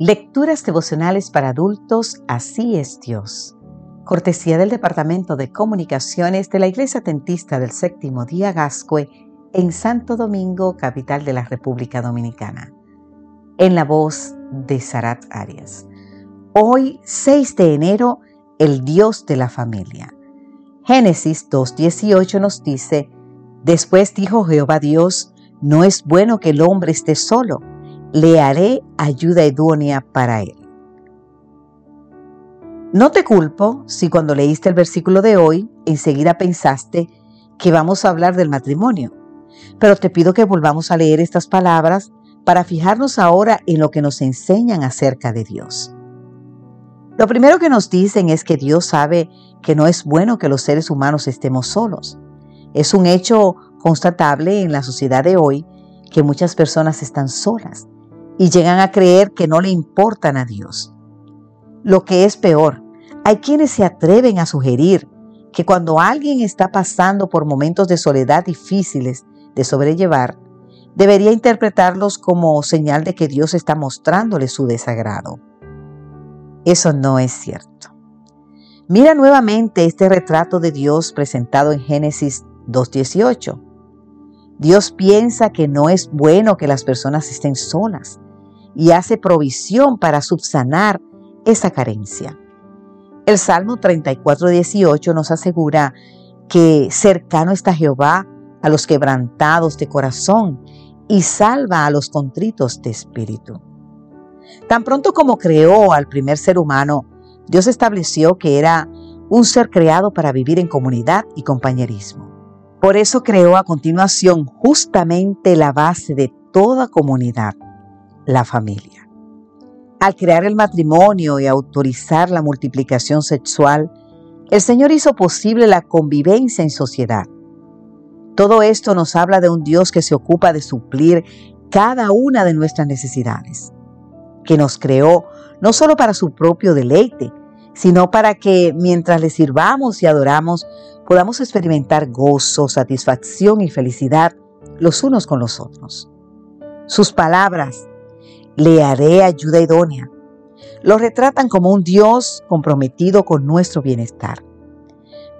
Lecturas devocionales para adultos, así es Dios. Cortesía del Departamento de Comunicaciones de la Iglesia Tentista del Séptimo Día Gascue en Santo Domingo, capital de la República Dominicana. En la voz de Sarat Arias. Hoy, 6 de enero, el Dios de la familia. Génesis 2.18 nos dice, Después dijo Jehová Dios, no es bueno que el hombre esté solo le haré ayuda idónea para él. No te culpo si cuando leíste el versículo de hoy enseguida pensaste que vamos a hablar del matrimonio, pero te pido que volvamos a leer estas palabras para fijarnos ahora en lo que nos enseñan acerca de Dios. Lo primero que nos dicen es que Dios sabe que no es bueno que los seres humanos estemos solos. Es un hecho constatable en la sociedad de hoy que muchas personas están solas y llegan a creer que no le importan a Dios. Lo que es peor, hay quienes se atreven a sugerir que cuando alguien está pasando por momentos de soledad difíciles de sobrellevar, debería interpretarlos como señal de que Dios está mostrándole su desagrado. Eso no es cierto. Mira nuevamente este retrato de Dios presentado en Génesis 2.18. Dios piensa que no es bueno que las personas estén solas y hace provisión para subsanar esa carencia. El Salmo 34, 18 nos asegura que cercano está Jehová a los quebrantados de corazón y salva a los contritos de espíritu. Tan pronto como creó al primer ser humano, Dios estableció que era un ser creado para vivir en comunidad y compañerismo. Por eso creó a continuación justamente la base de toda comunidad, la familia. Al crear el matrimonio y autorizar la multiplicación sexual, el Señor hizo posible la convivencia en sociedad. Todo esto nos habla de un Dios que se ocupa de suplir cada una de nuestras necesidades, que nos creó no solo para su propio deleite, sino para que mientras le sirvamos y adoramos podamos experimentar gozo, satisfacción y felicidad los unos con los otros. Sus palabras, le haré ayuda idónea. Lo retratan como un Dios comprometido con nuestro bienestar,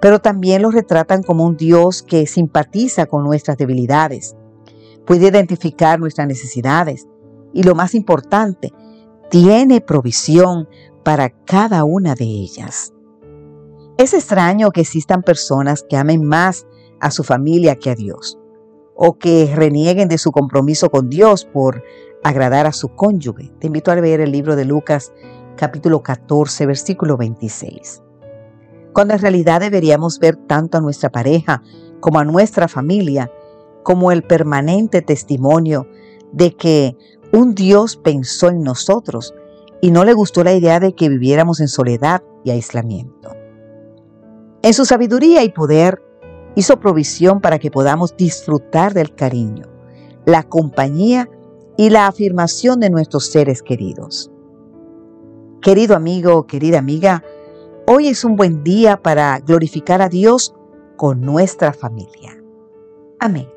pero también lo retratan como un Dios que simpatiza con nuestras debilidades, puede identificar nuestras necesidades y lo más importante, tiene provisión para cada una de ellas. Es extraño que existan personas que amen más a su familia que a Dios, o que renieguen de su compromiso con Dios por agradar a su cónyuge. Te invito a leer el libro de Lucas capítulo 14 versículo 26. Cuando en realidad deberíamos ver tanto a nuestra pareja como a nuestra familia como el permanente testimonio de que un Dios pensó en nosotros y no le gustó la idea de que viviéramos en soledad y aislamiento. En su sabiduría y poder hizo provisión para que podamos disfrutar del cariño, la compañía y la afirmación de nuestros seres queridos. Querido amigo, querida amiga, hoy es un buen día para glorificar a Dios con nuestra familia. Amén.